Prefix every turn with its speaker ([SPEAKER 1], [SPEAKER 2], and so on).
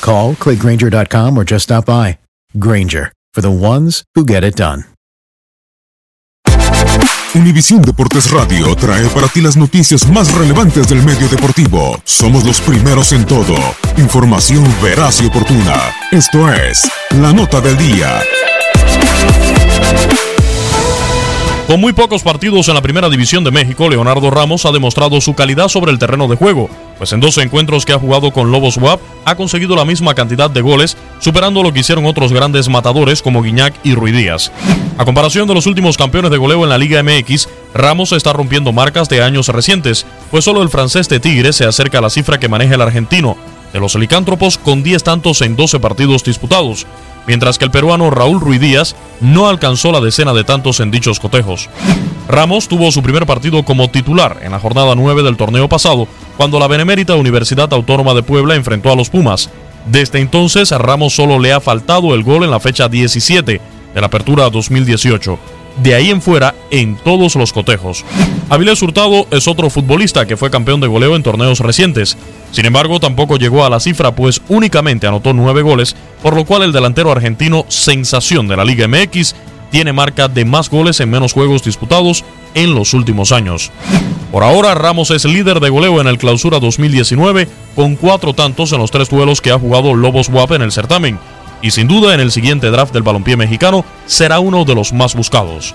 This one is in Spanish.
[SPEAKER 1] Call, clickgranger.com, or just stop by. Granger, for the ones who get it done.
[SPEAKER 2] Univisión Deportes Radio trae para ti las noticias más relevantes del medio deportivo. Somos los primeros en todo. Información veraz y oportuna. Esto es La Nota del Día.
[SPEAKER 3] Con muy pocos partidos en la Primera División de México, Leonardo Ramos ha demostrado su calidad sobre el terreno de juego, pues en 12 encuentros que ha jugado con Lobos WAP ha conseguido la misma cantidad de goles, superando lo que hicieron otros grandes matadores como Guiñac y Ruidías. A comparación de los últimos campeones de goleo en la Liga MX, Ramos está rompiendo marcas de años recientes, pues solo el francés de Tigre se acerca a la cifra que maneja el argentino, de los licántropos con 10 tantos en 12 partidos disputados, mientras que el peruano Raúl Ruiz Díaz no alcanzó la decena de tantos en dichos cotejos. Ramos tuvo su primer partido como titular en la jornada 9 del torneo pasado, cuando la Benemérita Universidad Autónoma de Puebla enfrentó a los Pumas. Desde entonces a Ramos solo le ha faltado el gol en la fecha 17 de la apertura 2018 de ahí en fuera en todos los cotejos. Avilés Hurtado es otro futbolista que fue campeón de goleo en torneos recientes. Sin embargo, tampoco llegó a la cifra, pues únicamente anotó nueve goles, por lo cual el delantero argentino, sensación de la Liga MX, tiene marca de más goles en menos juegos disputados en los últimos años. Por ahora, Ramos es líder de goleo en el Clausura 2019, con cuatro tantos en los tres duelos que ha jugado Lobos WAP en el certamen, y sin duda en el siguiente draft del balompié mexicano será uno de los más buscados.